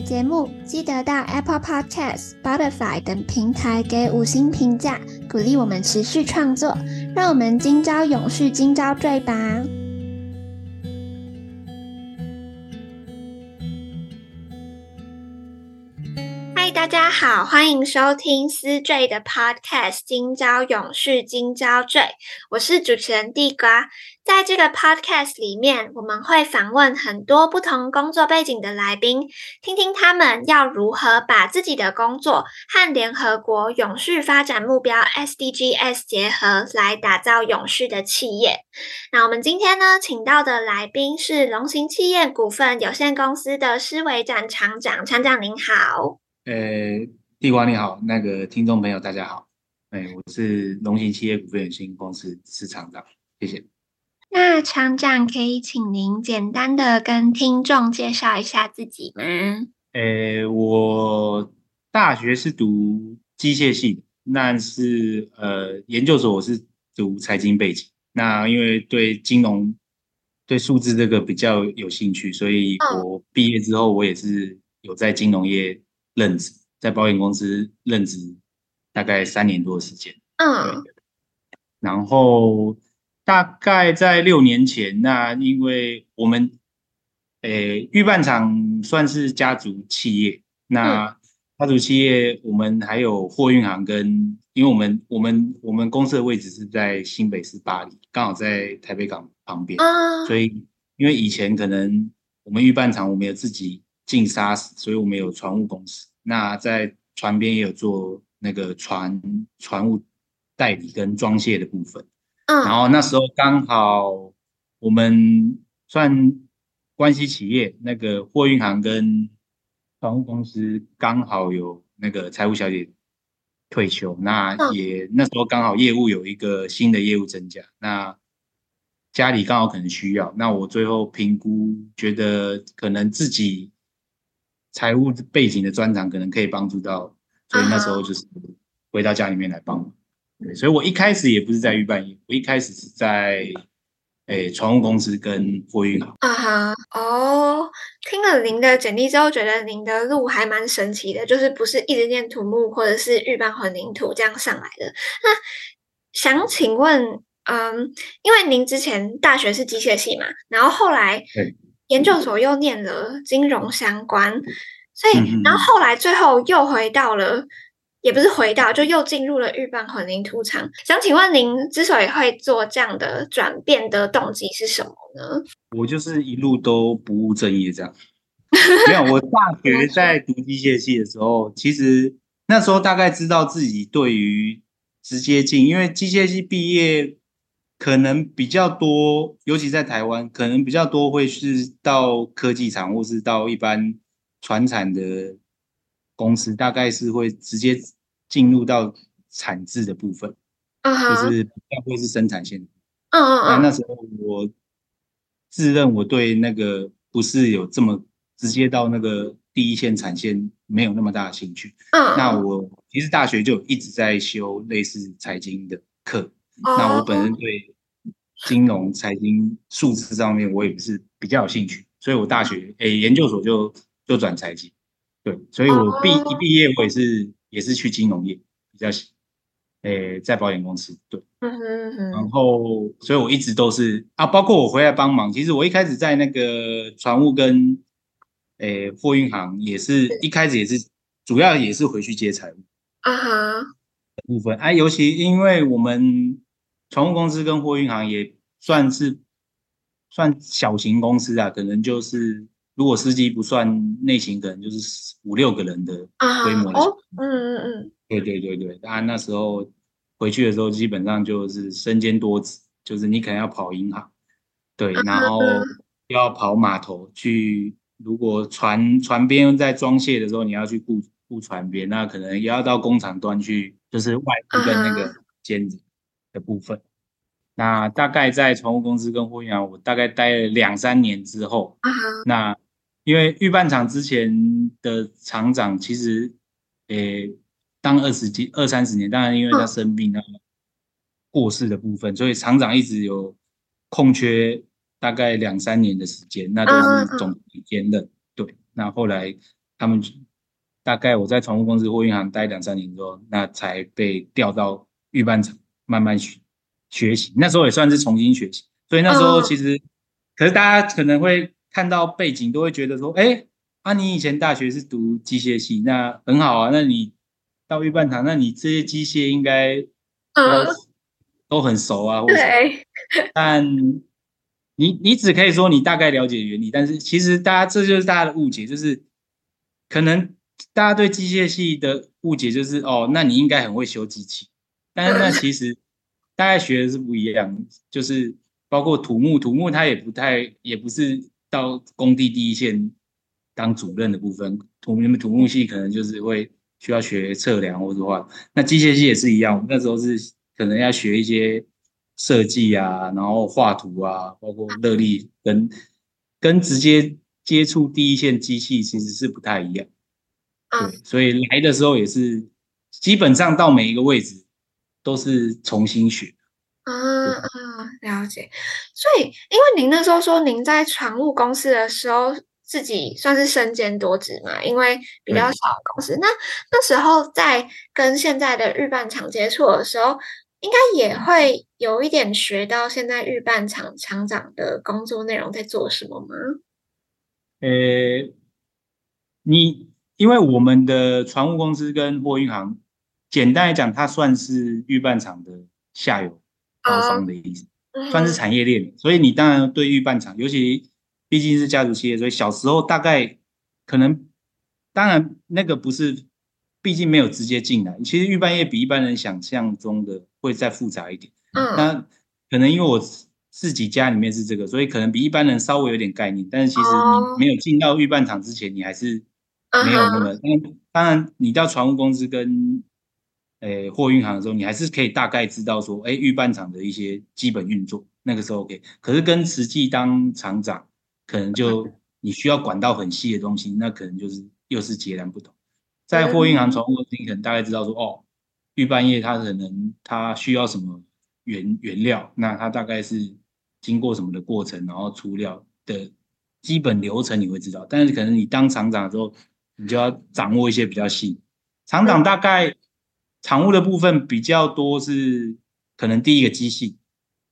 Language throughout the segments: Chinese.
节目记得到 Apple Podcast、Spotify 等平台给五星评价，鼓励我们持续创作。让我们今朝永续，今朝醉吧。大家好，欢迎收听思缀的 Podcast《今朝永续，今朝缀》，我是主持人地瓜。在这个 podcast 里面，我们会访问很多不同工作背景的来宾，听听他们要如何把自己的工作和联合国永续发展目标 SDGs 结合，来打造永续的企业。那我们今天呢，请到的来宾是龙行企业股份有限公司的施维展厂长，厂长您好。呃，地瓜你好，那个听众朋友大家好，哎，我是龙行企业股份有限公司施厂长，谢谢。那厂长可以请您简单的跟听众介绍一下自己吗？呃，我大学是读机械系的，那是呃研究所我是读财经背景。那因为对金融、对数字这个比较有兴趣，所以我毕业之后我也是有在金融业任职，在保险公司任职大概三年多的时间。嗯，然后。大概在六年前，那因为我们，诶，预办厂算是家族企业。那家族企业，我们还有货运行跟，因为我们我们我们公司的位置是在新北市巴黎，刚好在台北港旁边，所以因为以前可能我们预办厂我们有自己进沙石，所以我们有船务公司。那在船边也有做那个船船务代理跟装卸的部分。然后那时候刚好我们算关系企业，那个货运行跟船务公司刚好有那个财务小姐退休，那也那时候刚好业务有一个新的业务增加，那家里刚好可能需要，那我最后评估觉得可能自己财务背景的专长可能可以帮助到，所以那时候就是回到家里面来帮忙。对，所以我一开始也不是在预拌业，我一开始是在诶船务公司跟货运行。啊哈，哦，听了您的简历之后，觉得您的路还蛮神奇的，就是不是一直念土木或者是预拌混凝土这样上来的。那想请问，嗯，因为您之前大学是机械系嘛，然后后来研究所又念了金融相关，所以然后后来最后又回到了。也不是回到，就又进入了预拌混凝土厂。想请问您，之所以会做这样的转变的动机是什么呢？我就是一路都不务正业这样。没有，我大学在读机械系的时候，其实那时候大概知道自己对于直接进，因为机械系毕业可能比较多，尤其在台湾，可能比较多会是到科技厂或是到一般传产的。公司大概是会直接进入到产制的部分，uh -huh. 就是不会是生产线。嗯嗯嗯。那时候我自认我对那个不是有这么直接到那个第一线产线没有那么大的兴趣。嗯、uh -huh.。那我其实大学就一直在修类似财经的课。Uh. 那我本身对金融、财经、数字上面我也不是比较有兴趣，所以我大学诶、欸、研究所就就转财经。对，所以我毕一毕业，我也是也是去金融业比较喜，诶，在保险公司。对，然后，所以我一直都是啊，包括我回来帮忙。其实我一开始在那个船务跟诶货运行，也是一开始也是主要也是回去接财务啊哈部分。哎，尤其因为我们船务公司跟货运行也算是算小型公司啊，可能就是。如果司机不算内勤，可能就是五六个人的规模的。哦，嗯嗯嗯，对对对对。当然那时候回去的时候，基本上就是身兼多职，就是你可能要跑银行，对，然后要跑码头去如果船船边在装卸的时候，你要去顾顾船边，那可能也要到工厂端去，就是外部跟那个尖子的部分。Uh. 那大概在船务公司跟货运行，我大概待了两三年之后，uh. 那因为预办厂之前的厂长其实，诶，当二十几二三十年，当然因为他生病啊、uh. 过世的部分，所以厂长一直有空缺。大概两三年的时间，那都是总兼任。Uh huh. 对，那后来他们大概我在船务公司货运行待两三年之后，那才被调到预办厂慢慢学学习。那时候也算是重新学习，所以那时候其实，uh. 可是大家可能会看到背景，都会觉得说，哎，啊，你以前大学是读机械系，那很好啊，那你到预拌厂，那你这些机械应该都、uh huh. 都很熟啊，或者对，但。你你只可以说你大概了解原理，但是其实大家这就是大家的误解，就是可能大家对机械系的误解就是哦，那你应该很会修机器，但是那其实大概学的是不一样，就是包括土木，土木它也不太，也不是到工地第一线当主任的部分，土木土木系可能就是会需要学测量或者话，那机械系也是一样，那时候是可能要学一些。设计啊，然后画图啊，包括热力跟跟直接接触第一线机器其实是不太一样，对，所以来的时候也是基本上到每一个位置都是重新学。啊啊，了解。所以，因为您那时候说您在船务公司的时候自己算是身兼多职嘛，因为比较小的公司，那那时候在跟现在的日办厂接触的时候。应该也会有一点学到现在日办厂厂长的工作内容在做什么吗？呃，你因为我们的船务公司跟货运行，简单来讲，它算是预拌厂的下游包商的意思，哦、算是产业链。所以你当然对预拌厂，尤其毕竟是家族企业，所以小时候大概可能，当然那个不是。毕竟没有直接进来，其实预拌业比一般人想象中的会再复杂一点。嗯，那可能因为我自己家里面是这个，所以可能比一般人稍微有点概念。但是其实你没有进到预拌厂之前，你还是没有那么。当然，当然你到船务公司跟诶货运行的时候，你还是可以大概知道说，哎，预拌厂的一些基本运作，那个时候 OK。可是跟实际当厂长，可能就你需要管到很细的东西，那可能就是又是截然不同。在货运行船务，你可能大概知道说，哦，预拌业它可能它需要什么原原料，那它大概是经过什么的过程，然后出料的基本流程你会知道。但是可能你当厂长的时候，你就要掌握一些比较细。厂长大概厂务的部分比较多是可能第一个机器，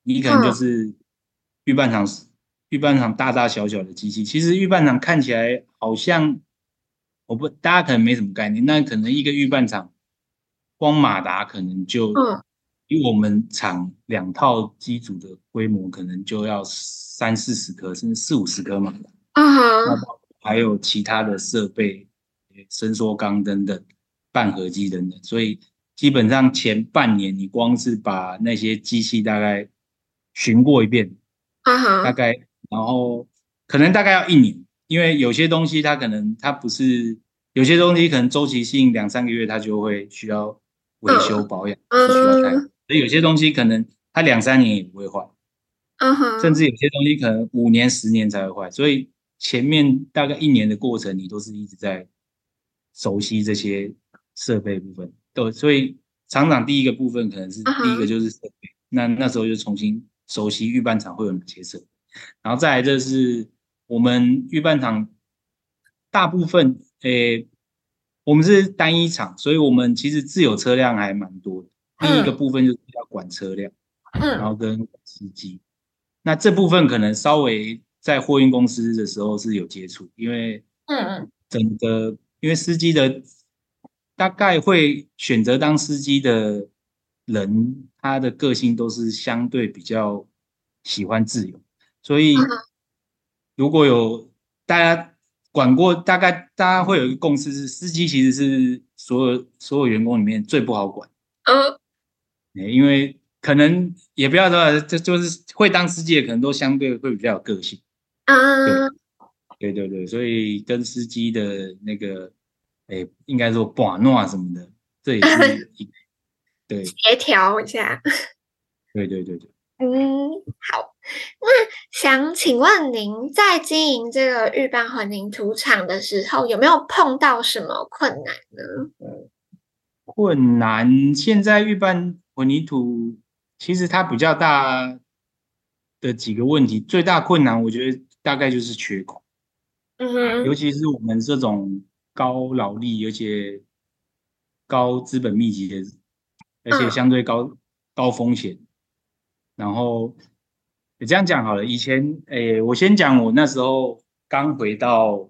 你可能就是预拌厂预拌厂大大小小的机器，其实预拌厂看起来好像。我不，大家可能没什么概念。那可能一个预拌厂，光马达可能就，比我们厂两套机组的规模，可能就要三四十颗，甚至四五十颗马达。啊哈。还有其他的设备，伸缩缸等等，半合机等等。所以基本上前半年，你光是把那些机器大概巡过一遍，啊哈。大概，然后可能大概要一年。因为有些东西它可能它不是，有些东西可能周期性两三个月它就会需要维修保养，是需要开。所以有些东西可能它两三年也不会坏，甚至有些东西可能五年十年才会坏。所以前面大概一年的过程，你都是一直在熟悉这些设备部分。对，所以厂长第一个部分可能是第一个就是设备，那那时候就重新熟悉预拌厂会有哪些设备，然后再来就是。我们预拌厂大部分，诶，我们是单一厂，所以我们其实自有车辆还蛮多的。第一个部分就是要管车辆，然后跟司机。那这部分可能稍微在货运公司的时候是有接触，因为，嗯嗯，整个因为司机的大概会选择当司机的人，他的个性都是相对比较喜欢自由，所以。如果有大家管过，大概大家会有一个共识是，司机其实是所有所有员工里面最不好管。嗯，因为可能也不要说，这就是会当司机的，可能都相对会比较有个性。嗯，对对对，所以跟司机的那个，哎，应该说把诺什么的，这也是一 对协调一下。对对对对。嗯，好。那想请问您在经营这个玉斑混凝土厂的时候，有没有碰到什么困难呢？困难，现在玉斑混凝土其实它比较大的几个问题，最大困难我觉得大概就是缺口。嗯哼，尤其是我们这种高劳力，而且高资本密集的，而且相对高、嗯、高风险。然后你这样讲好了，以前诶，我先讲我那时候刚回到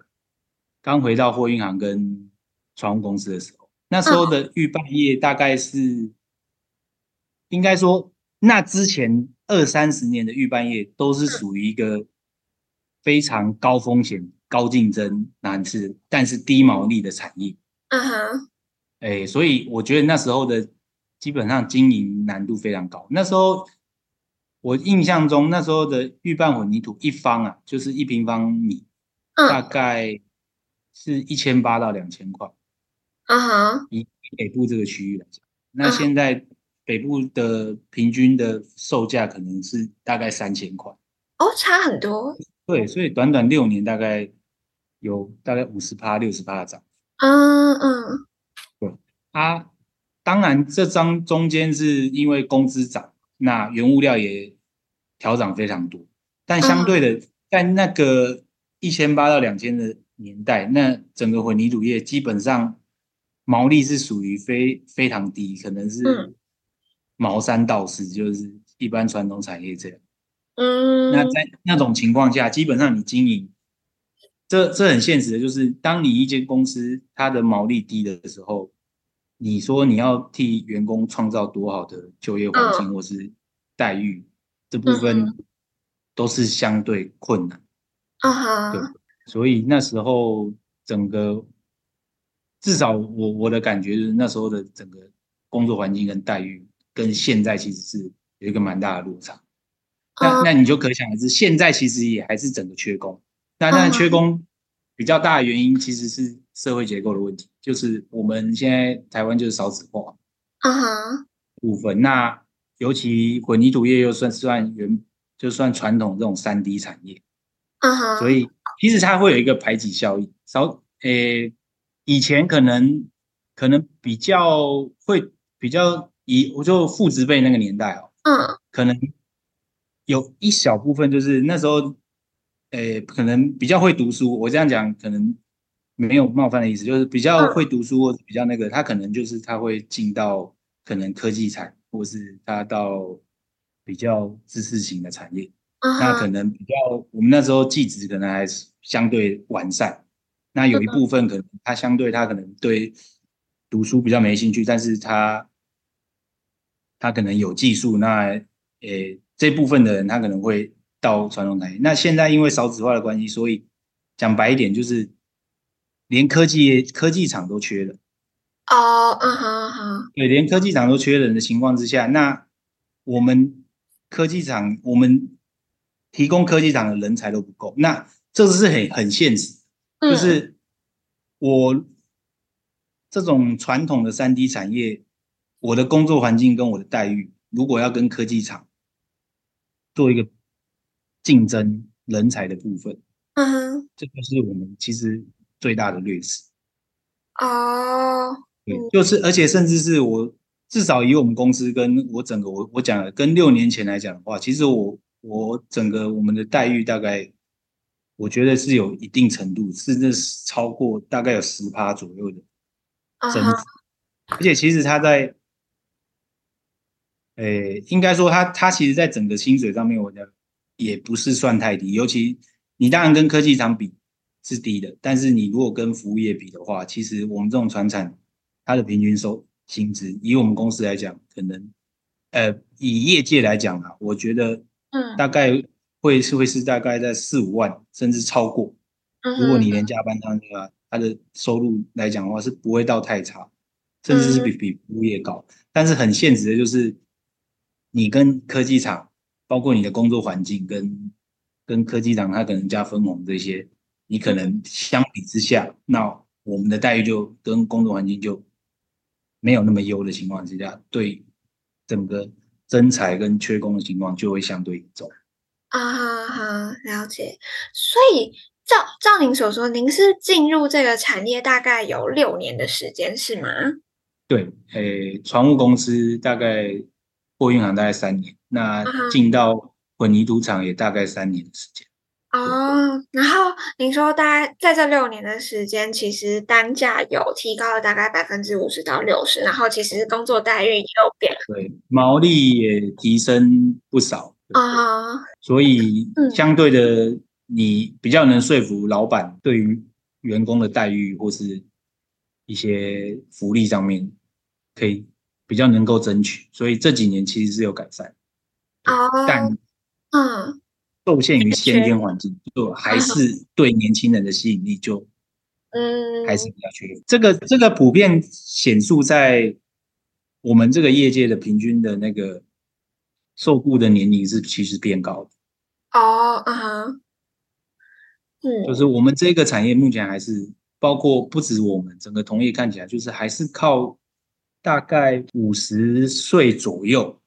刚回到货运行跟船务公司的时候，那时候的预办业大概是、嗯、应该说，那之前二三十年的预办业都是属于一个非常高风险。高竞争难吃，但是低毛利的产业。嗯哼，哎，所以我觉得那时候的基本上经营难度非常高。那时候我印象中，那时候的预拌混凝土一方啊，就是一平方米，嗯、大概是一千八到两千块。嗯哼，以北部这个区域来讲，那现在北部的平均的售价可能是大概三千块。哦，差很多。对，所以短短六年大概。有大概五十趴、六十趴的涨，嗯嗯，对，啊，当然这张中间是因为工资涨，那原物料也调涨非常多，但相对的，在那个一千八到两千的年代，那整个混凝土业基本上毛利是属于非非常低，可能是毛三到四，就是一般传统产业这样，嗯，那在那种情况下，基本上你经营。这这很现实的，就是当你一间公司它的毛利低的时候，你说你要替员工创造多好的就业环境或是待遇，这部分都是相对困难。啊哈，对，所以那时候整个至少我我的感觉就是那时候的整个工作环境跟待遇跟现在其实是有一个蛮大的落差。那那你就可想而知，现在其实也还是整个缺工。那那缺工比较大的原因其实是社会结构的问题，就是我们现在台湾就是少子化，啊哈，部分。那尤其混凝土业又算算原，就算传统这种三 D 产业，啊哈，所以其实它会有一个排挤效应。少，诶，以前可能可能比较会比较以我就父执辈那个年代哦，嗯，可能有一小部分就是那时候。诶，可能比较会读书，我这样讲可能没有冒犯的意思，就是比较会读书或者比较那个，他可能就是他会进到可能科技产，或是他到比较知识型的产业，那可能比较我们那时候技职可能还是相对完善，那有一部分可能他相对他可能对读书比较没兴趣，但是他他可能有技术，那诶这部分的人他可能会。到传统产业，那现在因为少子化的关系，所以讲白一点就是，连科技科技厂都缺了。哦，嗯哼哼，对，连科技厂都缺人的情况之下，那我们科技厂，我们提供科技厂的人才都不够，那这是很很现实，就是我这种传统的三 D 产业，我的工作环境跟我的待遇，如果要跟科技厂做一个。竞争人才的部分，嗯哼，这就是我们其实最大的劣势。哦，对，就是而且甚至是我至少以我们公司跟我整个我我讲的跟六年前来讲的话，其实我我整个我们的待遇大概我觉得是有一定程度，甚至是超过大概有十趴左右的增值。Uh huh. 而且其实他在，诶，应该说它它其实在整个薪水上面，我讲。也不是算太低，尤其你当然跟科技厂比是低的，但是你如果跟服务业比的话，其实我们这种船产，它的平均收薪资，以我们公司来讲，可能呃以业界来讲啊，我觉得嗯。大概会是会是大概在四五万甚至超过，如果你。连加班当的话，它的收入来讲的话是不会到太差，甚至是比比服务业高，但是很现实的就是你跟科技厂。包括你的工作环境跟跟科技厂，它可能加分红这些，你可能相比之下，那我们的待遇就跟工作环境就没有那么优的情况之下，对整个增才跟缺工的情况就会相对严重。啊哈，了解。所以照照您所说，您是进入这个产业大概有六年的时间，是吗？对，诶，船务公司大概货运行大概三年，那进到混凝土厂也大概三年的时间。哦，然后您说大概在这六年的时间，其实单价有提高了大概百分之五十到六十，然后其实工作待遇也有变，对，毛利也提升不少啊，哦、所以相对的，你比较能说服老板对于员工的待遇或是一些福利上面，可以比较能够争取，所以这几年其实是有改善，哦，但嗯。受限于先天环境，就还是对年轻人的吸引力就，嗯，还是比较缺。这个这个普遍显著在我们这个业界的平均的那个受雇的年龄是其实变高的。哦，啊哈，嗯，就是我们这个产业目前还是包括不止我们整个同业看起来，就是还是靠大概五十岁左右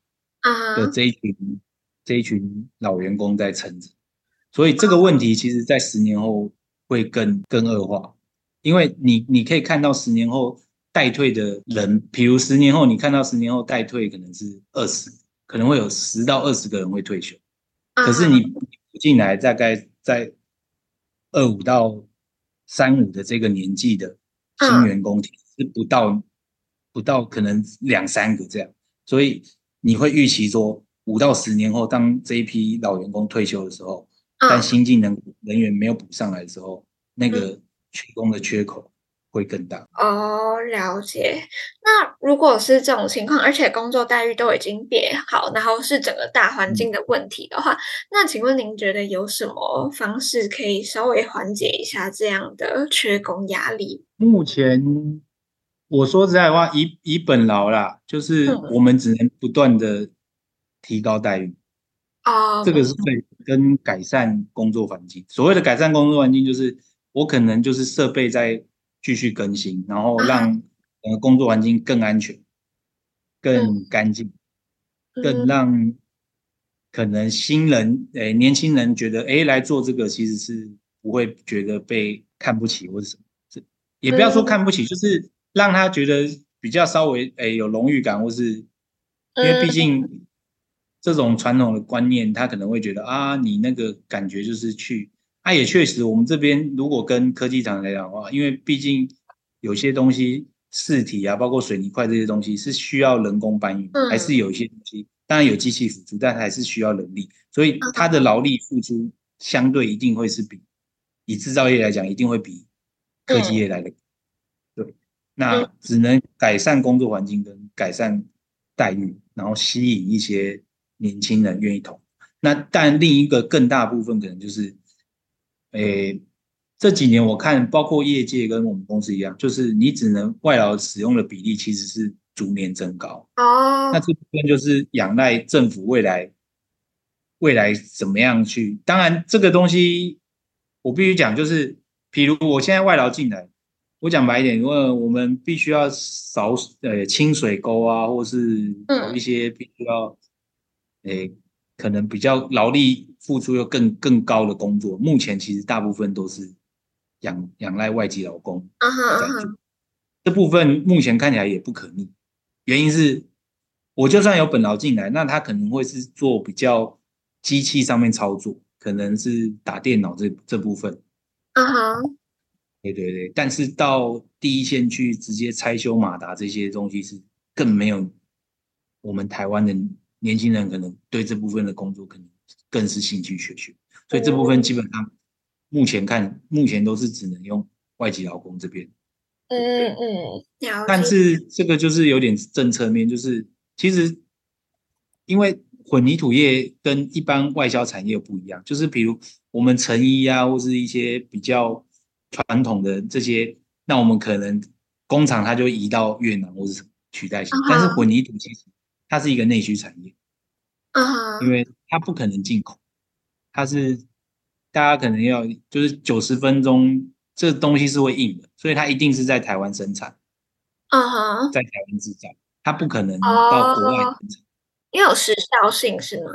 的这一群。这一群老员工在撑着，所以这个问题其实，在十年后会更更恶化，因为你你可以看到十年后待退的人，比如十年后你看到十年后待退可能是二十，可能会有十到二十个人会退休，可是你进来大概在二五到三五的这个年纪的新员工，是不到不到可能两三个这样，所以你会预期说。五到十年后，当这一批老员工退休的时候，但新进人人员没有补上来的时候，那个缺工的缺口会更大。哦，了解。那如果是这种情况，而且工作待遇都已经变好，然后是整个大环境的问题的话，那请问您觉得有什么方式可以稍微缓解一下这样的缺工压力？目前我说实在话，以以本劳啦，就是我们只能不断的。提高待遇啊，这个是对跟改善工作环境。所谓的改善工作环境，就是我可能就是设备在继续更新，然后让呃工作环境更安全、更干净，更。让可能新人诶年轻人觉得诶来做这个其实是不会觉得被看不起或者什么，这也不要说看不起，就是让他觉得比较稍微诶有荣誉感，或是因为毕竟。这种传统的观念，他可能会觉得啊，你那个感觉就是去，啊，也确实，我们这边如果跟科技厂来讲的话，因为毕竟有些东西试体啊，包括水泥块这些东西是需要人工搬运，还是有一些东西，当然有机器辅助，但还是需要人力，所以它的劳力付出相对一定会是比以制造业来讲，一定会比科技业来的，对，那只能改善工作环境跟改善待遇，然后吸引一些。年轻人愿意投，那但另一个更大部分可能就是，诶、欸，这几年我看，包括业界跟我们公司一样，就是你只能外劳使用的比例其实是逐年增高。哦，那这部分就是仰赖政府未来未来怎么样去？当然，这个东西我必须讲，就是，比如我现在外劳进来，我讲白一点，因为我们必须要扫呃清水沟啊，或是有一些必须要。诶，可能比较劳力付出又更更高的工作，目前其实大部分都是仰仰赖外籍劳工在做。Uh huh. 这部分目前看起来也不可逆，原因是，我就算有本劳进来，那他可能会是做比较机器上面操作，可能是打电脑这这部分。嗯哼、uh，huh. 对对对，但是到第一线去直接拆修马达这些东西是更没有我们台湾的。年轻人可能对这部分的工作可能更是兴趣缺缺，所以这部分基本上目前看，目前都是只能用外籍劳工这边。嗯嗯，但是这个就是有点政策面，就是其实因为混凝土业跟一般外销产业不一样，就是比如我们成衣啊，或是一些比较传统的这些，那我们可能工厂它就移到越南或是取代性，但是混凝土其实。它是一个内需产业，啊，因为它不可能进口，它是大家可能要就是九十分钟，这东西是会硬的，所以它一定是在台湾生产，嗯哼，在台湾制造，它不可能到国外生产，哦，因为有时效性是吗？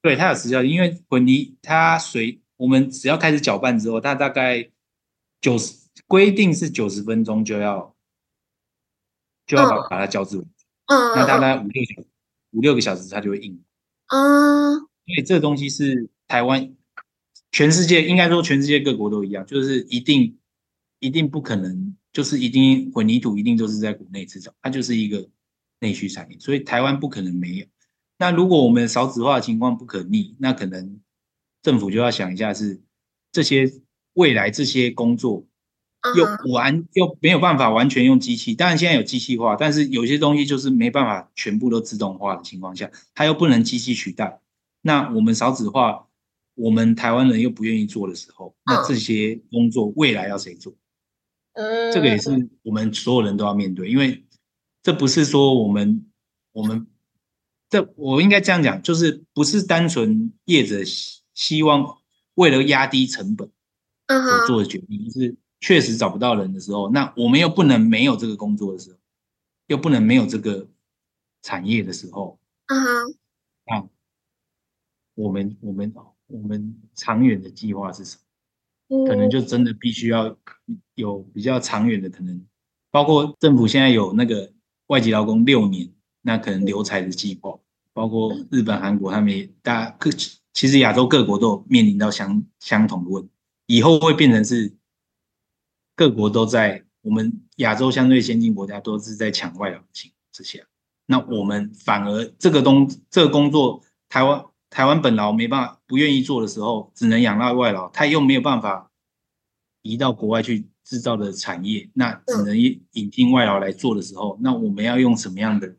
对，它有时效性，因为混泥它随我们只要开始搅拌之后，它大概九十规定是九十分钟就要就要把、嗯、把它浇制，嗯，那大概五六小时五六个小时它就会硬，嗯，所以这个东西是台湾。全世界应该说，全世界各国都一样，就是一定一定不可能，就是一定混凝土一定都是在国内制造，它就是一个内需产业，所以台湾不可能没有。那如果我们少子化的情况不可逆，那可能政府就要想一下，是这些未来这些工作又完又没有办法完全用机器，当然现在有机器化，但是有些东西就是没办法全部都自动化的情况下，它又不能机器取代，那我们少子化。我们台湾人又不愿意做的时候，那这些工作未来要谁做？嗯，这个也是我们所有人都要面对，因为这不是说我们我们这我应该这样讲，就是不是单纯业者希望为了压低成本所做的决定，就是确实找不到人的时候，那我们又不能没有这个工作的时候，又不能没有这个产业的时候，嗯哼，啊，我们我们。我们长远的计划是什么？可能就真的必须要有比较长远的，可能包括政府现在有那个外籍劳工六年，那可能留才的计划，包括日本、韩国，他们也大家各其实亚洲各国都有面临到相相同的问题，以后会变成是各国都在我们亚洲相对先进国家都是在抢外劳的情况之下，那我们反而这个东这个工作台湾。台湾本劳没办法，不愿意做的时候，只能仰赖外劳，他又没有办法移到国外去制造的产业，那只能引进外劳来做的时候，那我们要用什么样的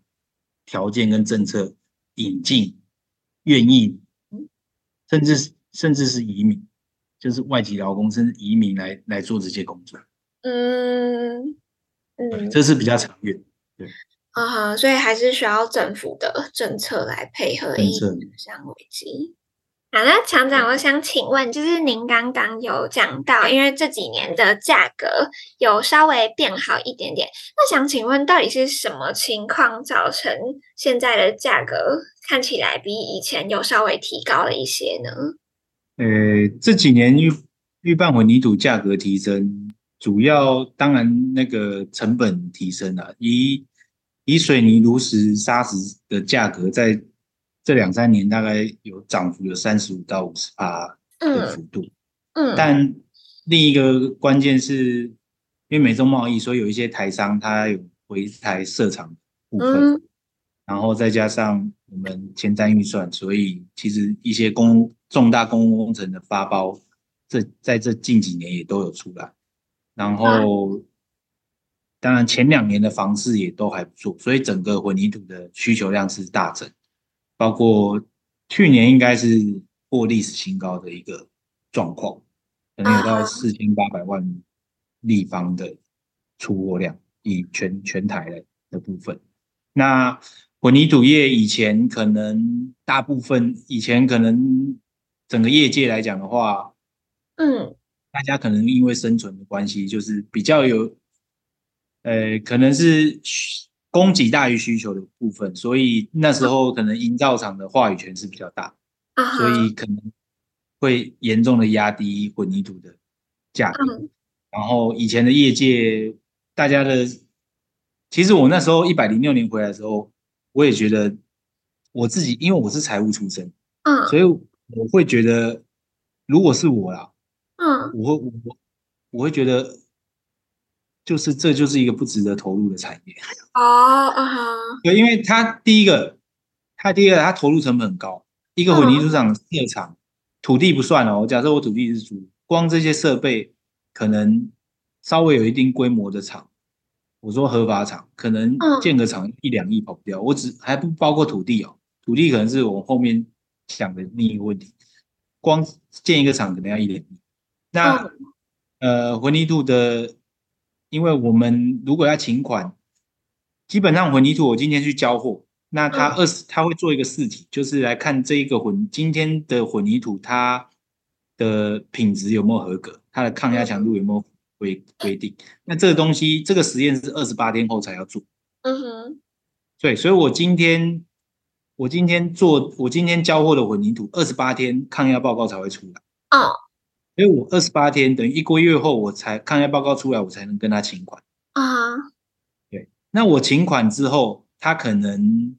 条件跟政策引进愿意，甚至甚至是移民，就是外籍劳工甚至移民来来做这些工作？嗯嗯，这是比较长远，对。啊、uh 所以还是需要政府的政策来配合应对这样危机。好，那厂长，我想请问，就是您刚刚有讲到，因为这几年的价格有稍微变好一点点，那想请问，到底是什么情况造成现在的价格看起来比以前有稍微提高了一些呢？呃，这几年预预拌混凝土价格提升，主要当然那个成本提升了，以以水泥、炉石、砂石的价格，在这两三年大概有涨幅有三十五到五十趴的幅度。嗯，嗯，但另一个关键是，因为美中贸易，所以有一些台商他有回台设厂部分，嗯，然后再加上我们前瞻预算，所以其实一些公重大公共工程的发包，这在这近几年也都有出来，然后。当然，前两年的房市也都还不错，所以整个混凝土的需求量是大增，包括去年应该是破历史新高的一个状况，可能有到四千八百万立方的出货量，以全全台的的部分。那混凝土业以前可能大部分以前可能整个业界来讲的话，嗯，大家可能因为生存的关系，就是比较有。呃，可能是供给大于需求的部分，所以那时候可能营造厂的话语权是比较大，uh-huh. 所以可能会严重的压低混凝土的价格。Uh-huh. 然后以前的业界，大家的，其实我那时候一百零六年回来的时候，我也觉得我自己，因为我是财务出身，嗯、uh-huh.，所以我会觉得，如果是我啦，嗯、uh-huh.，我会我我会觉得。就是这就是一个不值得投入的产业哦，啊哈，对，因为它第一个，它第一个，它投入成本很高。一个混凝土厂设厂，土地不算哦，假设我土地是租，光这些设备可能稍微有一定规模的厂，我说合法厂，可能建个厂一两亿跑不掉。我只还不包括土地哦，土地可能是我后面想的另一个问题，光建一个厂可能要一两亿。那呃，混凝土的。因为我们如果要请款，基本上混凝土我今天去交货，那他二十他会做一个试体，就是来看这一个混今天的混凝土它的品质有没有合格，它的抗压强度有没有规规定。那这个东西，这个实验是二十八天后才要做。嗯哼。对，所以我今天我今天做我今天交货的混凝土，二十八天抗压报告才会出来。哦。所以我二十八天等于一个月后，我才抗压报告出来，我才能跟他请款。啊。对，那我请款之后，他可能。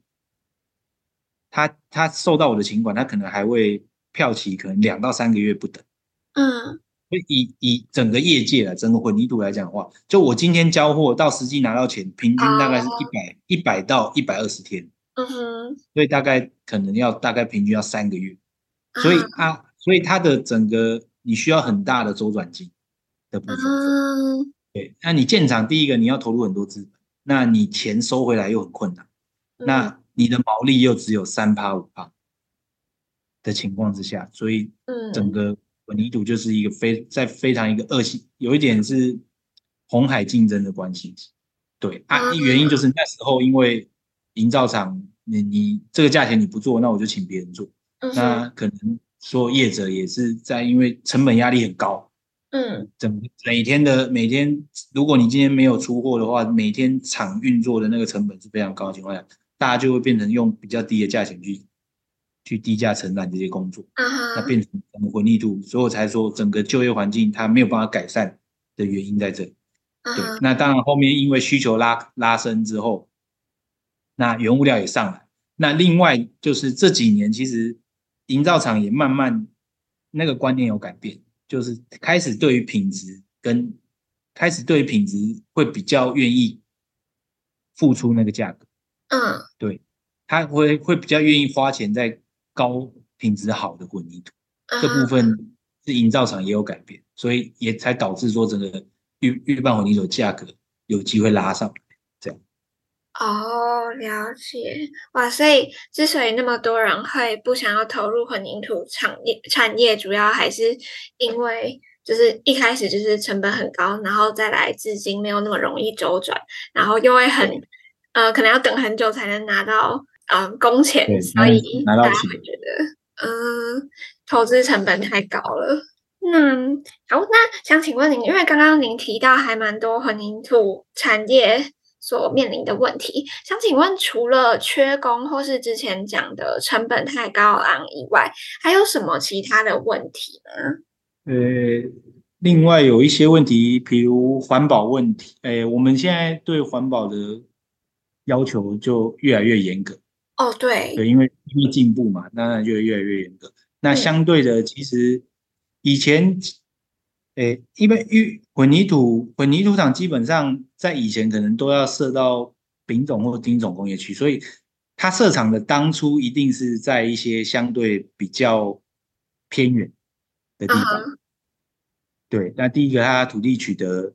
他他收到我的请款，他可能还会票期可能两到三个月不等。嗯，以以整个业界来，整个混凝土来讲的话，就我今天交货到实际拿到钱，平均大概是一百一百到一百二十天。嗯哼，所以大概可能要大概平均要三个月。所以啊，所以它的整个你需要很大的周转金的部分。嗯，对，那你建厂第一个你要投入很多资本，那你钱收回来又很困难。那你的毛利又只有三趴五趴的情况之下，所以整个混凝土就是一个非在非常一个恶性，有一点是红海竞争的关系。对啊，原因就是那时候因为营造厂，你你这个价钱你不做，那我就请别人做。那可能说业者也是在因为成本压力很高，嗯，整每天的每天，如果你今天没有出货的话，每天厂运作的那个成本是非常高的情况下。大家就会变成用比较低的价钱去去低价承揽这些工作，uh. 那变成混凝土，所以我才说整个就业环境它没有办法改善的原因在这里。Uh. 对，那当然后面因为需求拉拉升之后，那原物料也上来，那另外就是这几年其实营造厂也慢慢那个观念有改变，就是开始对于品质跟开始对于品质会比较愿意付出那个价格。嗯，对，他会会比较愿意花钱在高品质好的混凝土，嗯、这部分是营造厂也有改变，所以也才导致说整个预预拌混凝土价格有机会拉上来，这样。哦，了解，哇，所以之所以那么多人会不想要投入混凝土产业，产业主要还是因为就是一开始就是成本很高，然后再来资金没有那么容易周转，然后又会很。呃，可能要等很久才能拿到呃工钱，所以大家会觉得，嗯、呃，投资成本太高了。那好，那想请问您，因为刚刚您提到还蛮多混凝土产业所面临的问题，想请问，除了缺工或是之前讲的成本太高昂以外，还有什么其他的问题呢？呃，另外有一些问题，比如环保问题。呃，我们现在对环保的要求就越来越严格哦，对对，因为因为进步嘛，当然就越来越严格。那相对的，其实以前，诶，因为混混凝土混凝土厂基本上在以前可能都要设到丙种或丁种工业区，所以它设厂的当初一定是在一些相对比较偏远的地方。Uh huh. 对，那第一个，它土地取得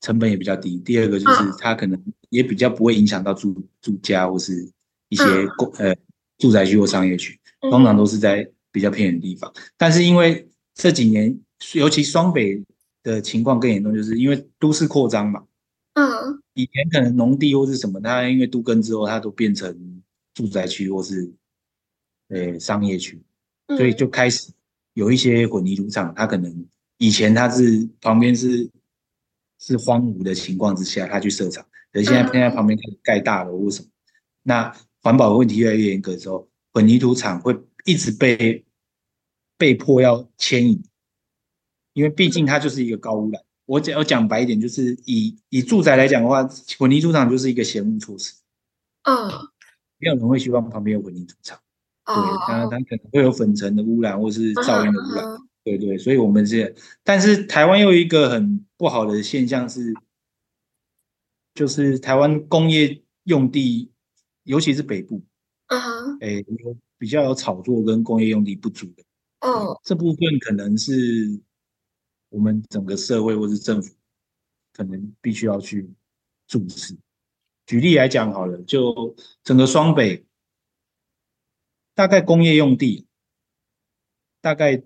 成本也比较低；第二个就是它可能。也比较不会影响到住住家或是一些公呃住宅区或商业区，通常都是在比较偏远的地方。但是因为这几年，尤其双北的情况更严重，就是因为都市扩张嘛。嗯。以前可能农地或是什么，它因为都更之后，它都变成住宅区或是呃商业区，所以就开始有一些混凝土厂，它可能以前它是旁边是是荒芜的情况之下，它去设厂。可是现在现在旁边开始盖大楼，或什么？那环保的问题越来越严格的时候，混凝土厂会一直被被迫要迁移，因为毕竟它就是一个高污染。我讲我讲白一点，就是以以住宅来讲的话，混凝土厂就是一个嫌恶措施。嗯，没有人会希望旁边有混凝土厂。对，它它可能会有粉尘的污染，或是噪音的污染。对对，所以我们是，但是台湾又有一个很不好的现象是。就是台湾工业用地，尤其是北部，啊哈、uh，哎、比较有炒作跟工业用地不足的，哦、uh，huh. 这部分可能是我们整个社会或是政府可能必须要去重视。举例来讲好了，就整个双北，大概工业用地大概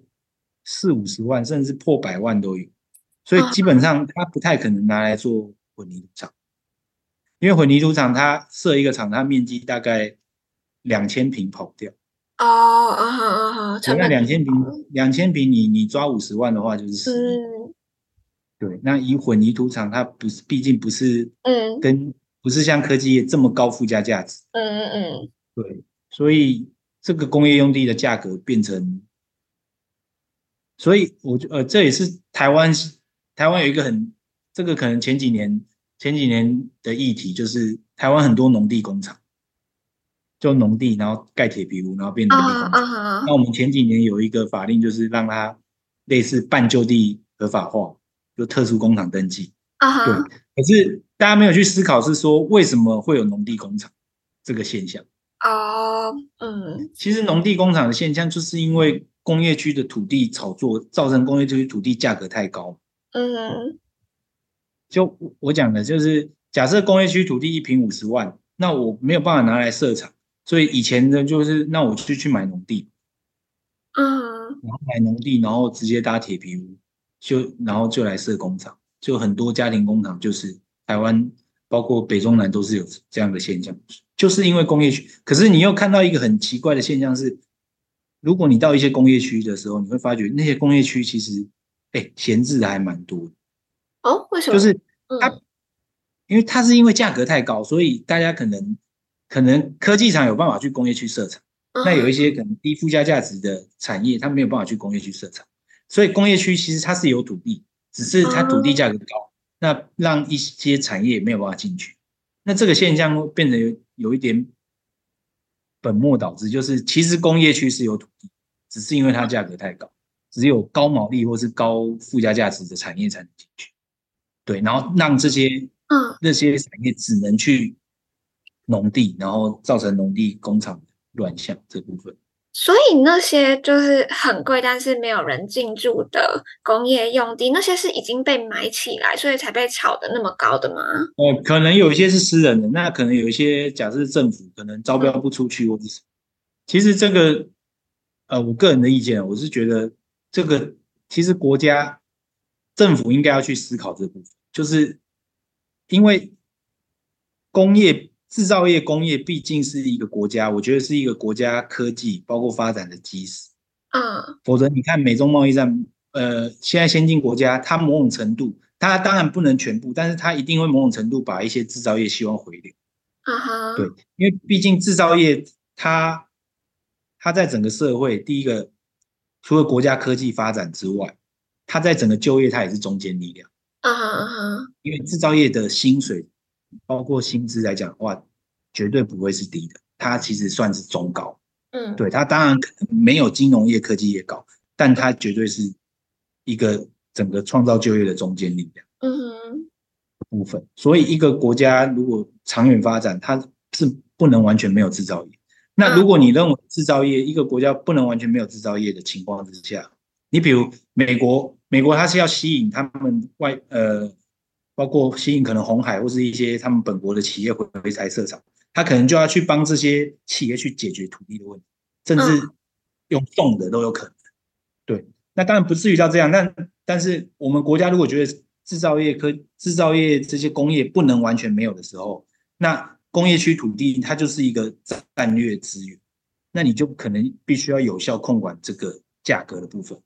四五十万，甚至破百万都有，所以基本上它不太可能拿来做混凝土厂。因为混凝土厂它设一个厂，它面积大概两千平跑不掉，哦，嗯哼嗯哼，成本那两千平，两千平你你抓五十万的话就是十亿。嗯，对，那以混凝土厂，它不是，毕竟不是，嗯，跟不是像科技业这么高附加价值。嗯嗯嗯，对，所以这个工业用地的价格变成，所以我觉呃这也是台湾台湾有一个很这个可能前几年前几年的议题，就是台湾很多农地工厂。就农地，然后盖铁皮屋，然后变农地工厂。Uh, uh, uh, 那我们前几年有一个法令，就是让它类似半就地合法化，就特殊工厂登记。啊、uh -huh.，对。可是大家没有去思考，是说为什么会有农地工厂这个现象？哦，嗯。其实农地工厂的现象，就是因为工业区的土地炒作，造成工业区土地价格太高。嗯、uh。就我讲的，就是假设工业区土地一平五十万，那我没有办法拿来设厂。所以以前的就是，那我就去买农地，嗯，然后买农地，然后直接搭铁皮屋，就然后就来设工厂，就很多家庭工厂，就是台湾包括北中南都是有这样的现象，就是因为工业区。可是你又看到一个很奇怪的现象是，如果你到一些工业区的时候，你会发觉那些工业区其实，哎，闲置的还蛮多的。哦，为什么？就是它，嗯，因为它是因为价格太高，所以大家可能。可能科技厂有办法去工业区设厂，那有一些可能低附加价值的产业，它没有办法去工业区设厂，所以工业区其实它是有土地，只是它土地价格高，那让一些产业没有办法进去，那这个现象会变得有有一点本末倒置，就是其实工业区是有土地，只是因为它价格太高，只有高毛利或是高附加价值的产业才能进去，对，然后让这些嗯那些产业只能去。农地，然后造成农地工厂乱象这部分，所以那些就是很贵，但是没有人进驻的工业用地，那些是已经被买起来，所以才被炒的那么高的吗？哦，可能有一些是私人的，那可能有一些，假设政府可能招标不出去，或者是，其实这个，呃，我个人的意见，我是觉得这个其实国家政府应该要去思考这部分，就是因为工业。制造业工业毕竟是一个国家，我觉得是一个国家科技包括发展的基石。嗯，否则你看美中贸易战，呃，现在先进国家它某种程度，它当然不能全部，但是它一定会某种程度把一些制造业希望回流。啊哈，对，因为毕竟制造业它它在整个社会，第一个除了国家科技发展之外，它在整个就业它也是中坚力量。啊哈因为制造业的薪水。包括薪资来讲的话，绝对不会是低的，它其实算是中高。嗯，对，它当然可能没有金融业、科技业高，但它绝对是一个整个创造就业的中坚力量。嗯，部分。所以一个国家如果长远发展，它是不能完全没有制造业。那如果你认为制造业一个国家不能完全没有制造业的情况之下，你比如美国，美国它是要吸引他们外呃。包括吸引可能红海或是一些他们本国的企业回回台设厂，他可能就要去帮这些企业去解决土地的问题，甚至用送的都有可能。对，那当然不至于到这样，但但是我们国家如果觉得制造业科制造业这些工业不能完全没有的时候，那工业区土地它就是一个战略资源，那你就可能必须要有效控管这个价格的部分，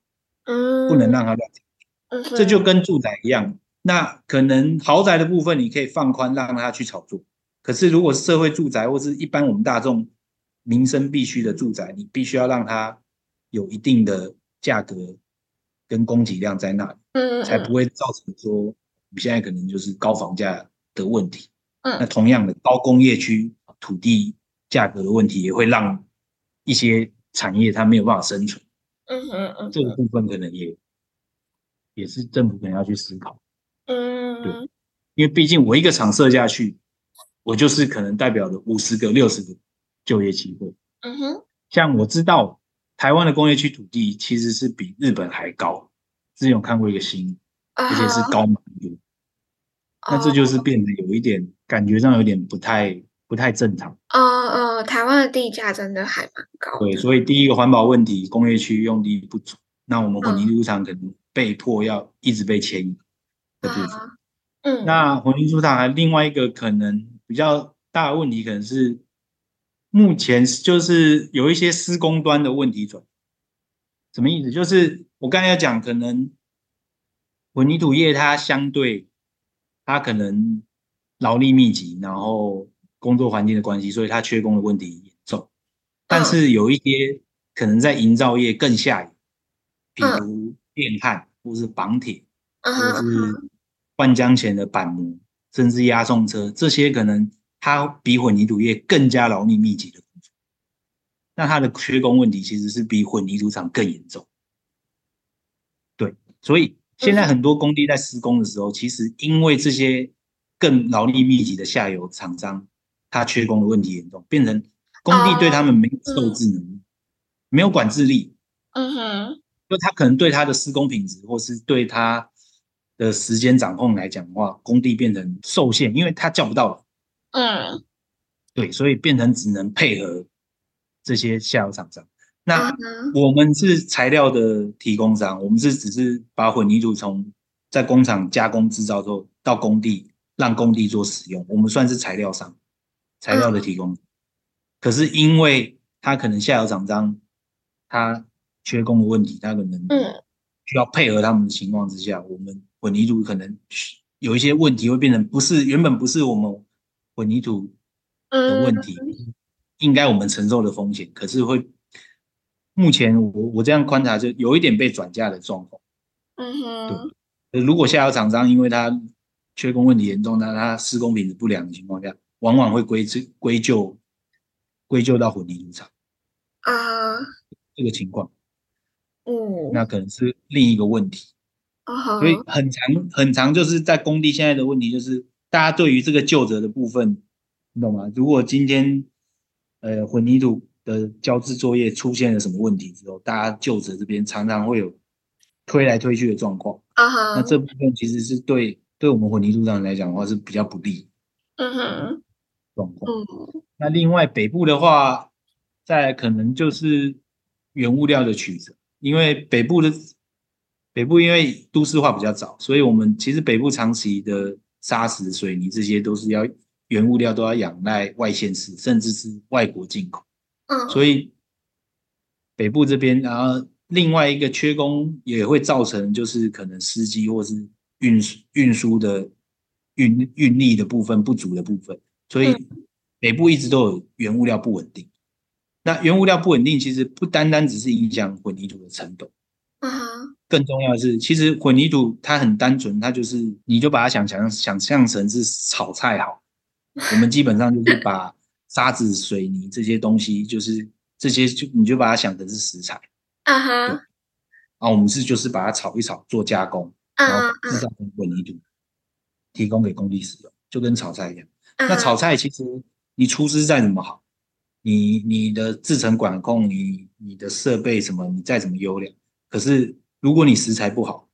嗯，不能让它乱，这就跟住宅一样。那可能豪宅的部分你可以放宽，让它去炒作。可是如果是社会住宅或是一般我们大众民生必须的住宅，你必须要让它有一定的价格跟供给量在那里，嗯，才不会造成说我们现在可能就是高房价的问题。嗯，那同样的高工业区土地价格的问题，也会让一些产业它没有办法生存。嗯嗯嗯，这个部分可能也也是政府可能要去思考。嗯，对，因为毕竟我一个厂设下去，我就是可能代表了五十个、六十个就业机会。嗯哼，像我知道台湾的工业区土地其实是比日本还高，之前有看过一个新闻，而且是高蛮多。那这就是变得有一点感觉上有点不太不太正常。哦哦，台湾的地价真的还蛮高。对，所以第一个环保问题，工业区用地不足，那我们混凝土厂可能被迫要一直被迁移。的部分，嗯，那混凝土厂还另外一个可能比较大的问题，可能是目前就是有一些施工端的问题转，什么意思？就是我刚才要讲，可能混凝土业它相对它可能劳力密集，然后工作环境的关系，所以它缺工的问题严重。但是有一些可能在营造业更下游，比如电焊或是绑铁，或是灌浆前的板模，甚至押送车，这些可能。它比混凝土业更加劳力密集的工作，那它的缺工问题其实是比混凝土厂更严重。对，所以现在很多工地在施工的时候，其实因为这些更劳力密集的下游厂商，它缺工的问题严重，变成工地对他们没有受制能力，没有管制力。嗯哼，就他可能对他的施工品质，或是对他的时间掌控来讲的话，工地变成受限，因为他叫不到了。嗯，对，所以变成只能配合这些下游厂商。那我们是材料的提供商，我们是只是把混凝土从在工厂加工制造之后到工地，让工地做使用。我们算是材料商，材料的提供。可是因为他可能下游厂商他缺工的问题，他可能需要配合他们的情况之下，我们混凝土可能有一些问题会变成不是原本不是我们。混凝土的问题，应该我们承受的风险，可是会目前我我这样观察，就有一点被转嫁的状况。嗯哼，对。如果下游厂商因为他缺工问题严重，那他施工品质不良的情况下，往往会归归归咎归咎到混凝土厂。啊，这个情况，嗯，那可能是另一个问题。啊，所以很长很长，就是在工地现在的问题就是。大家对于这个究责的部分，你懂吗？如果今天呃混凝土的浇制作业出现了什么问题之后，大家究责这边常常会有推来推去的状况。啊哈，那这部分其实是对对我们混凝土厂来讲的话是比较不利。嗯哼，状况。嗯。那另外北部的话，在可能就是原物料的取舍，因为北部的北部因为都市化比较早，所以我们其实北部长期的。砂石、水泥这些都是要原物料，都要仰赖外县市，甚至是外国进口。嗯，所以北部这边，然后另外一个缺工也会造成，就是可能司机或是运输运输的运运力的部分不足的部分。所以北部一直都有原物料不稳定。那原物料不稳定，其实不单单只是影响混凝土的成本。更重要的是，其实混凝土它很单纯，它就是你就把它想象想象成是炒菜好。我们基本上就是把沙子、水泥这些东西，就是这些就你就把它想成是食材。啊哈。啊我们是就是把它炒一炒做加工，然后制造成混凝土，提供给工地使用，就跟炒菜一样。那炒菜其实你厨师再怎么好，你你的制程管控，你你的设备什么，你再怎么优良。可是，如果你食材不好，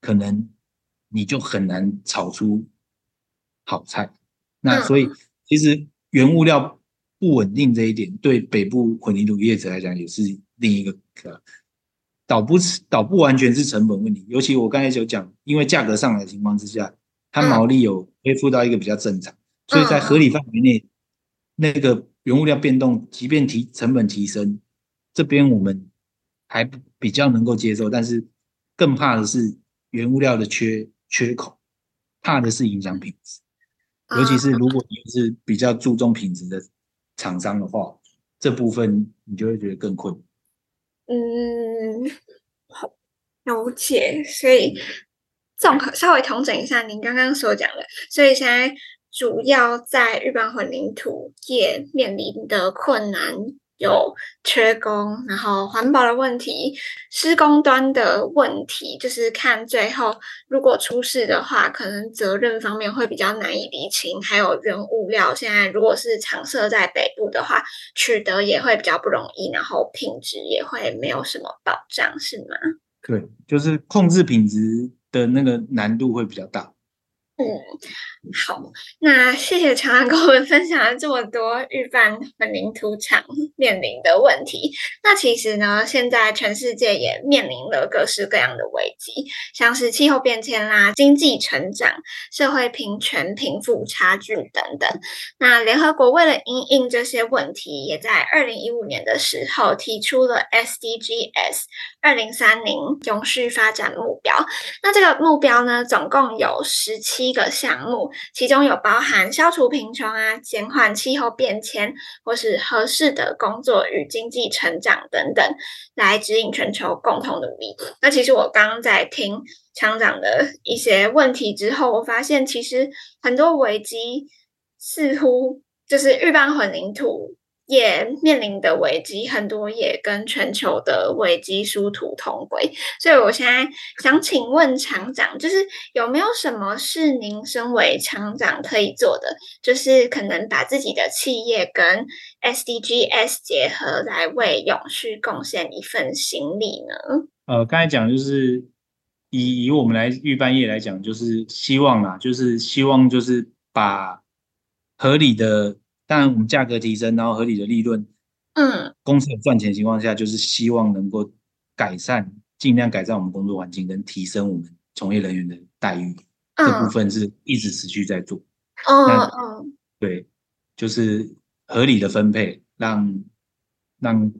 可能你就很难炒出好菜。那所以，其实原物料不稳定这一点，对北部混凝土业者来讲，也是另一个可倒不倒不完全是成本问题。尤其我刚才有讲，因为价格上来的情况之下，它毛利有恢复到一个比较正常，所以在合理范围内，那个原物料变动，即便提成本提升，这边我们。还比较能够接受，但是更怕的是原物料的缺缺口，怕的是影响品质，尤其是如果你是比较注重品质的厂商的话，这部分你就会觉得更困难。嗯，好，了解。所以综合稍微统整一下您刚刚所讲的，所以现在主要在日本混凝土业面临的困难。有缺工，然后环保的问题，施工端的问题，就是看最后如果出事的话，可能责任方面会比较难以厘清。还有原物料，现在如果是厂设在北部的话，取得也会比较不容易，然后品质也会没有什么保障，是吗？对，就是控制品质的那个难度会比较大。嗯，好，那谢谢常常跟我们分享了这么多预拌混凝土厂面临的问题。那其实呢，现在全世界也面临了各式各样的危机，像是气候变迁啦、经济成长、社会平权、贫富差距等等。那联合国为了因应这些问题，也在二零一五年的时候提出了 SDGs 二零三零永续发展目标。那这个目标呢，总共有十七。个项目，其中有包含消除贫穷啊、减缓气候变迁，或是合适的工作与经济成长等等，来指引全球共同努力。那其实我刚刚在听厂长的一些问题之后，我发现其实很多危机似乎就是预拌混凝土。也面临的危机很多，也跟全球的危机殊途同归。所以，我现在想请问厂长，就是有没有什么是您身为厂长可以做的，就是可能把自己的企业跟 SDGs 结合，来为永续贡献一份心力呢？呃，刚才讲就是以以我们来预拌业来讲，就是希望啦，就是希望就是把合理的。当然，我们价格提升，然后合理的利润，嗯，公司有赚钱的情况下，就是希望能够改善，尽量改善我们工作环境，跟提升我们从业人员的待遇，嗯、这部分是一直持续在做。嗯嗯，对，就是合理的分配，让让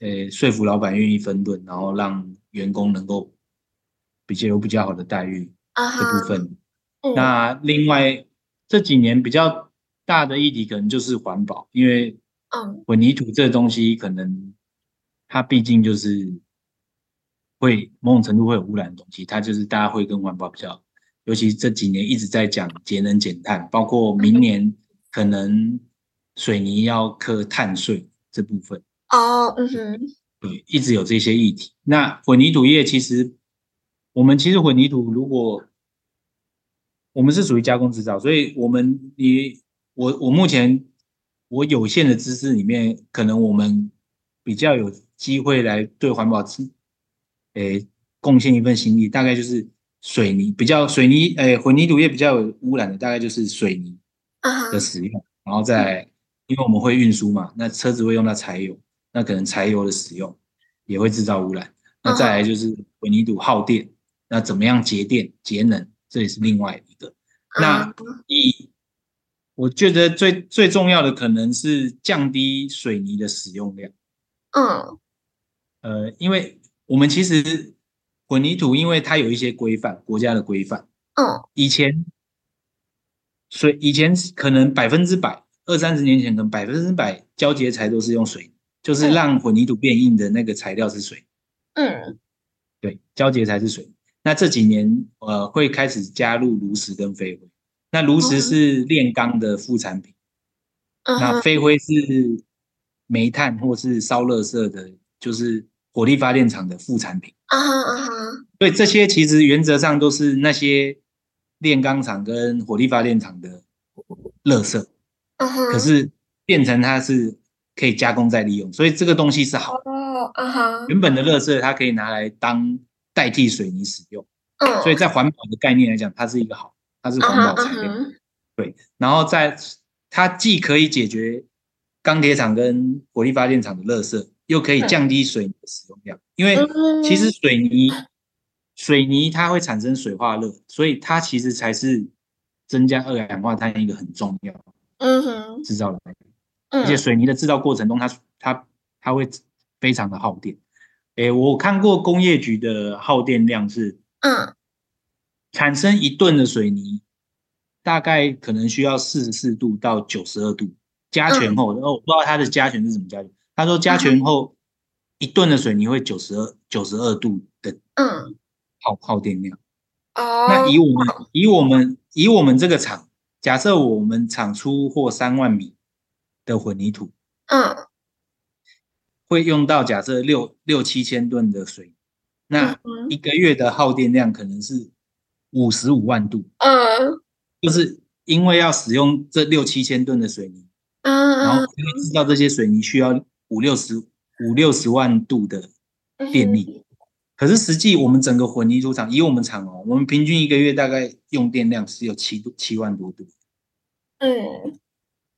呃说服老板愿意分润，然后让员工能够比较有比较好的待遇，嗯、这部分。嗯、那另外这几年比较。大的议题可能就是环保，因为混凝土这个东西可能它毕竟就是会某种程度会有污染的东西，它就是大家会跟环保比较，尤其这几年一直在讲节能减碳，包括明年可能水泥要课碳税这部分哦，嗯哼，对，一直有这些议题。那混凝土业其实我们其实混凝土如果我们是属于加工制造，所以我们你。我我目前我有限的知识里面，可能我们比较有机会来对环保诶贡献一份心力，大概就是水泥比较水泥诶混凝土业比较有污染的，大概就是水泥的使用，uh huh. 然后再因为我们会运输嘛，那车子会用到柴油，那可能柴油的使用也会制造污染，那再来就是混凝土耗电，那怎么样节电节能，这也是另外一个，那以。我觉得最最重要的可能是降低水泥的使用量。嗯，呃，因为我们其实混凝土，因为它有一些规范，国家的规范。嗯，以前水以前可能百分之百，二三十年前可能百分之百胶结材都是用水，就是让混凝土变硬的那个材料是水。嗯，对，胶结材是水。那这几年呃会开始加入炉石跟飞灰。那炉石是炼钢的副产品，uh. 那飞灰是煤炭或是烧热色的，就是火力发电厂的副产品。啊哈啊哈。对，这些其实原则上都是那些炼钢厂跟火力发电厂的垃圾。Uh huh. 可是变成它是可以加工再利用，所以这个东西是好的。Uh huh. 原本的垃圾它可以拿来当代替水泥使用。Uh. 所以在环保的概念来讲，它是一个好。它是环保材料，uh huh, uh huh. 对，然后在它既可以解决钢铁厂跟火力发电厂的垃圾，又可以降低水泥的使用量。因为其实水泥，水泥它会产生水化热，所以它其实才是增加二氧化碳一个很重要嗯哼制造的来源。而且水泥的制造过程中它，它它它会非常的耗电。诶，我看过工业局的耗电量是嗯。产生一吨的水泥，大概可能需要四十四度到九十二度加权后，然后、嗯、我不知道它的加权是怎么加权。他说加权后一吨的水泥会九十二九十二度的嗯耗耗电量。哦，那以我们以我们以我们这个厂，假设我们厂出货三万米的混凝土，嗯，会用到假设六六七千吨的水，那一个月的耗电量可能是。五十五万度，嗯，就是因为要使用这六七千吨的水泥，嗯，然后因为制造这些水泥需要五六十五六十万度的电力，可是实际我们整个混凝土厂，以我们厂哦，我们平均一个月大概用电量是有七度七万多度。嗯，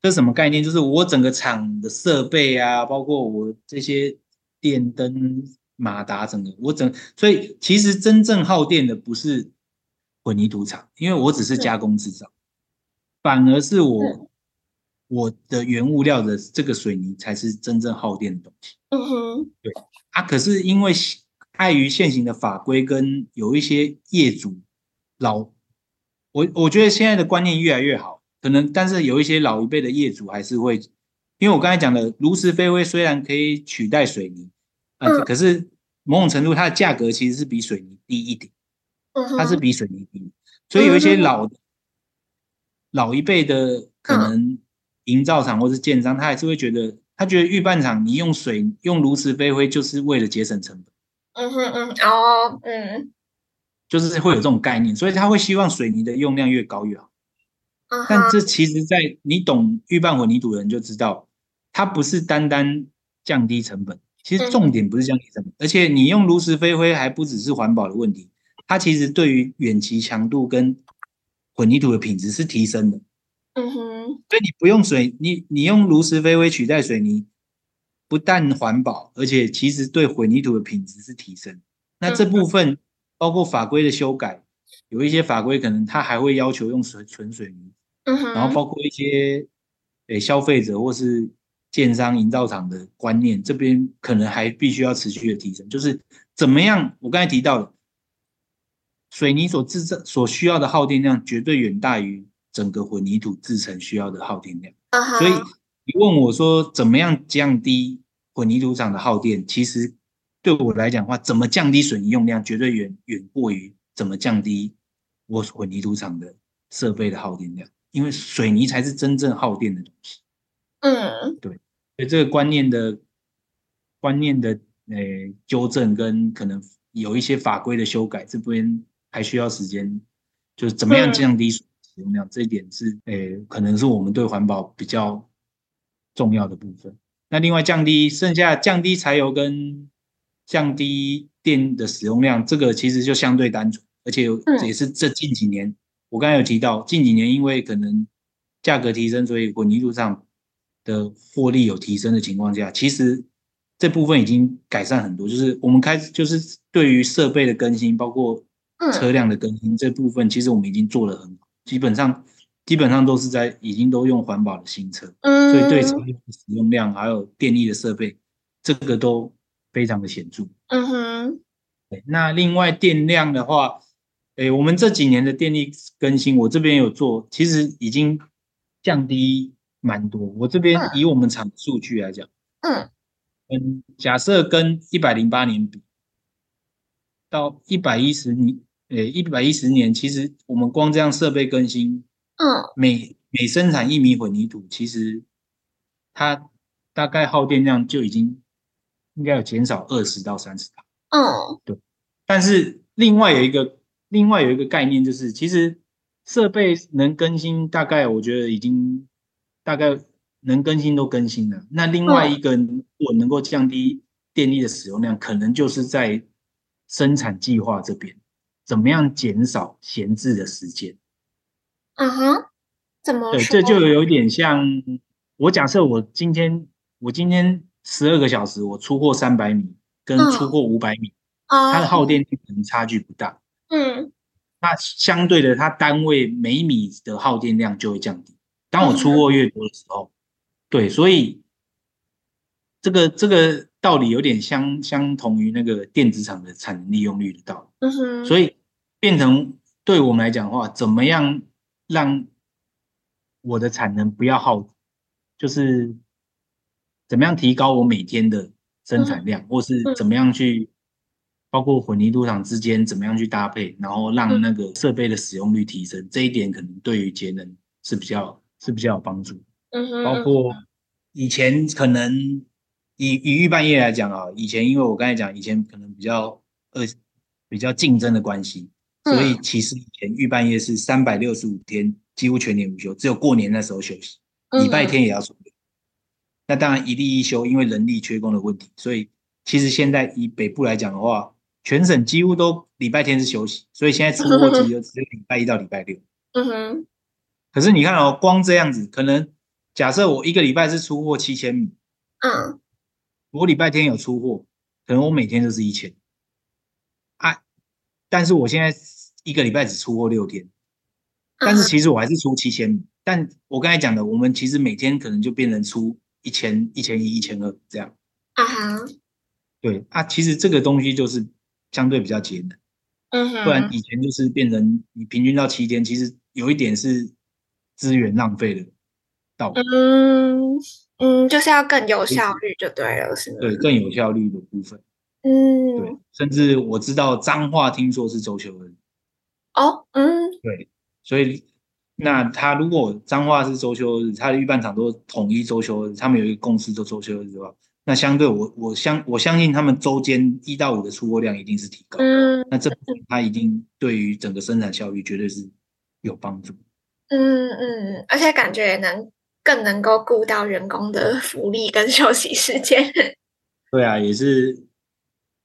这什么概念？就是我整个厂的设备啊，包括我这些电灯、马达，整个我整，所以其实真正耗电的不是混凝土厂，因为我只是加工制造，反而是我我的原物料的这个水泥才是真正耗电的东西。嗯哼，对啊，可是因为。碍于现行的法规跟有一些业主老，我我觉得现在的观念越来越好，可能但是有一些老一辈的业主还是会，因为我刚才讲的炉石飞灰虽然可以取代水泥，啊、呃，可是某种程度它的价格其实是比水泥低一点，它是比水泥低，所以有一些老老一辈的可能营造厂或是建商，他还是会觉得他觉得预拌厂你用水用炉石飞灰就是为了节省成本。嗯哼嗯哦嗯，就是会有这种概念，所以他会希望水泥的用量越高越好。嗯、uh-huh. 但这其实，在你懂预拌混凝土的人就知道，它不是单单降低成本，其实重点不是降低成本，嗯、而且你用炉石飞灰还不只是环保的问题，它其实对于远期强度跟混凝土的品质是提升的。嗯哼，所以你不用水，你你用炉石飞灰取代水泥。不但环保，而且其实对混凝土的品质是提升。那这部分包括法规的修改，有一些法规可能它还会要求用水纯水泥，嗯哼然后包括一些诶消费者或是建商营造厂的观念，这边可能还必须要持续的提升。就是怎么样，我刚才提到了水泥所制造所需要的耗电量，绝对远大于整个混凝土制成需要的耗电量，所以。你问我说怎么样降低混凝土厂的耗电？其实对我来讲的话，怎么降低水泥用量，绝对远远过于怎么降低我混凝土厂的设备的耗电量，因为水泥才是真正耗电的东西。嗯，对，所以这个观念的观念的呃纠正跟可能有一些法规的修改，这边还需要时间。就是怎么样降低使用量，这一点是诶可能是我们对环保比较。重要的部分。那另外降低剩下降低柴油跟降低电的使用量，这个其实就相对单纯，而且也是这近几年，我刚才有提到，近几年因为可能价格提升，所以混凝土上的获利有提升的情况下，其实这部分已经改善很多。就是我们开始就是对于设备的更新，包括车辆的更新这部分，其实我们已经做得很好，基本上。基本上都是在已经都用环保的新车，嗯，所以对车辆的使用量还有电力的设备，这个都非常的显著。嗯哼，对，那另外电量的话，诶，我们这几年的电力更新，我这边有做，其实已经降低蛮多。我这边以我们厂数据来讲，嗯嗯，假设跟一百零八年比，到一百一十年，诶，一百一十年，其实我们光这样设备更新。嗯，每每生产一米混凝土，其实它大概耗电量就已经应该有减少二十到三十趴。嗯，对。但是另外有一个另外有一个概念，就是其实设备能更新，大概我觉得已经大概能更新都更新了。那另外一个，如果能够降低电力的使用量，可能就是在生产计划这边，怎么样减少闲置的时间。啊哈，怎么这就有点像我假设我今天我今天十二个小时我出货三百米跟出货五百米，嗯，它的耗电可能差距不大。嗯，那相对的，它单位每米的耗电量就会降低。当我出货越多的时候，嗯，对，所以这个这个道理有点相相同于那个电子厂的产能利用率的道理。所以变成对我们来讲的话，怎么样？让我的产能不要耗，就是怎么样提高我每天的生产量，嗯、或是怎么样去，包括混凝土厂之间怎么样去搭配，然后让那个设备的使用率提升，嗯、这一点可能对于节能是比较是比较有帮助。嗯哼，包括以前可能以以预拌业来讲啊，以前因为我刚才讲，以前可能比较呃比较竞争的关系。所以其实以前预拌业是三百六十五天几乎全年无休，只有过年那时候休息，礼拜天也要出。那当然一例一休，因为人力缺工的问题。所以其实现在以北部来讲的话，全省几乎都礼拜天是休息，所以现在出货机就 只有礼拜一到礼拜六。嗯哼。可是你看哦，光这样子，可能假设我一个礼拜是出货七千米，嗯，我礼拜天有出货，可能我每天都是一千。啊，但是我现在一个礼拜只出货六天，但是其实我还是出七千但我刚才讲的，我们其实每天可能就变成出一千、一千一、一千二这样。啊哈，对啊，其实这个东西就是相对比较节能。嗯哼，不然以前就是变成你平均到七天，其实有一点是。资源浪费的道理，嗯嗯，就是要更有效率就对了，是吗？对，更有效率的部分，嗯，对，甚至我知道彰化听说是周休日，哦，嗯，对，所以那他如果彰化是周休日，他的预办厂都统一周休日，他们有一个公司做周休日的话，那相对我我相我相信他们周间一到五的出货量一定是提高，嗯，那这他一定对于整个生产效率绝对是有帮助。嗯嗯，而且感觉也能更能够顾到员工的福利跟休息时间。对啊，也是，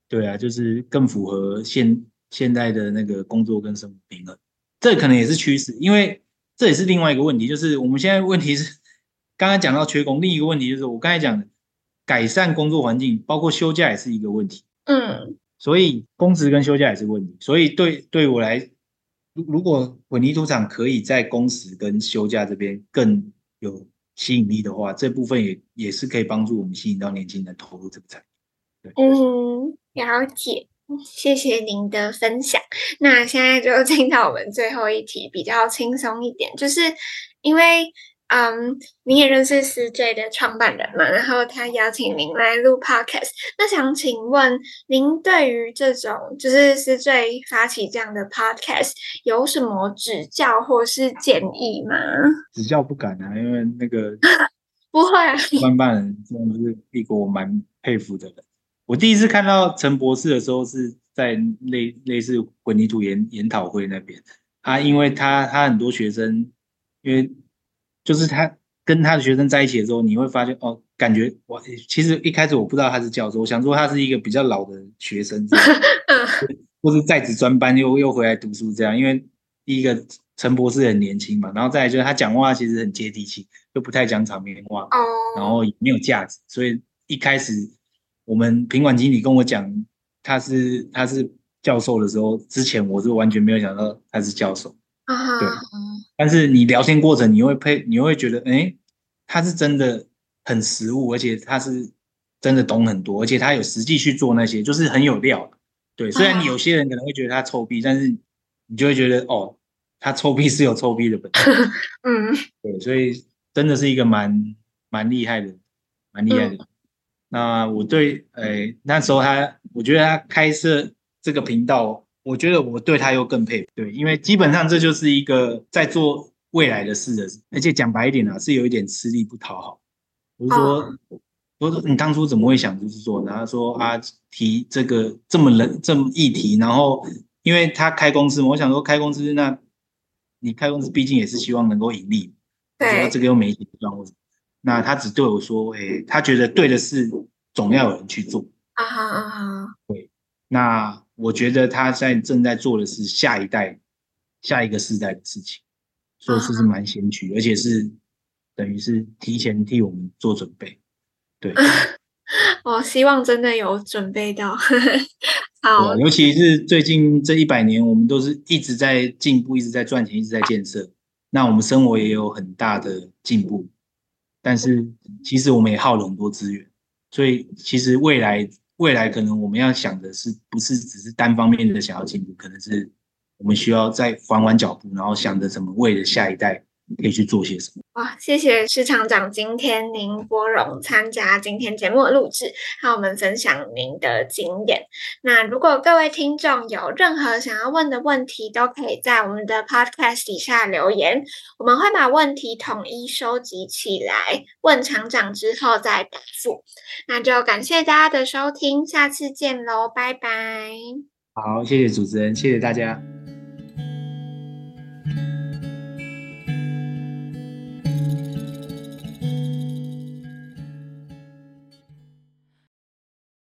对啊，就是更符合现现在的那个工作跟生活平衡。这可能也是趋势，因为这也是另外一个问题，就是我们现在问题是刚刚讲到缺工，另一个问题就是我刚才讲的改善工作环境，包括休假也是一个问题。嗯，所以工时跟休假也是问题。所以对对我来。如如果混凝土厂可以在工时跟休假这边更有吸引力的话，这部分也也是可以帮助我们吸引到年轻人投入这个产业。嗯，了解，谢谢您的分享。那现在就进到我们最后一题，比较轻松一点，就是因为。嗯，你也认识思 J 的创办人嘛？然后他邀请您来录 podcast。那想请问您对于这种就是思 J 发起这样的 podcast 有什么指教或是建议吗？指教不敢啊，因为那个 不会啊。创办人真的是一个我蛮佩服的人。我第一次看到陈博士的时候是在类类似混凝土研研讨会那边啊，因为他他很多学生因为。就是他跟他的学生在一起的时候，你会发现哦，感觉我其实一开始我不知道他是教授，我想说他是一个比较老的学生，或是在职专班又又回来读书这样。因为第一个陈博士很年轻嘛，然后再来就是他讲话其实很接地气，又不太讲场面话，然后也没有架子，所以一开始我们品管经理跟我讲他是他是教授的时候，之前我是完全没有想到他是教授。啊，对，但是你聊天过程，你会配，你会觉得，哎，他是真的很实务，而且他是真的懂很多，而且他有实际去做那些，就是很有料。对，虽然你有些人可能会觉得他臭屁，但是你就会觉得，哦，他臭屁是有臭屁的本事。嗯，对，所以真的是一个蛮蛮厉害的，蛮厉害的。嗯、那我对，哎，那时候他，我觉得他开设这个频道。我觉得我对他又更佩服，对，因为基本上这就是一个在做未来的事的，而且讲白一点啊，是有一点吃力不讨好。我是说，我说你当初怎么会想就是做？然后说啊，提这个这么冷这么议题，然后因为他开公司嘛，我想说开公司，那你开公司毕竟也是希望能够盈利，对，这个又没钱赚，那他只对我说，哎，他觉得对的事总要有人去做。啊哈啊哈，对，那。我觉得他在正在做的是下一代、下一个世代的事情，所以这是蛮先驱，而且是等于是提前替我们做准备。对，我 希望真的有准备到。好，尤其是最近这一百年，我们都是一直在进步，一直在赚钱，一直在建设。那我们生活也有很大的进步，但是其实我们也耗了很多资源，所以其实未来。未来可能我们要想的是，不是只是单方面的想要进步，可能是我们需要再缓缓脚步，然后想着怎么为了下一代可以去做些什么。哇，谢谢施厂长，今天您拨冗参加今天节目的录制，和我们分享您的经验。那如果各位听众有任何想要问的问题，都可以在我们的 podcast 底下留言，我们会把问题统一收集起来，问厂长之后再答复。那就感谢大家的收听，下次见喽，拜拜。好，谢谢主持人，谢谢大家。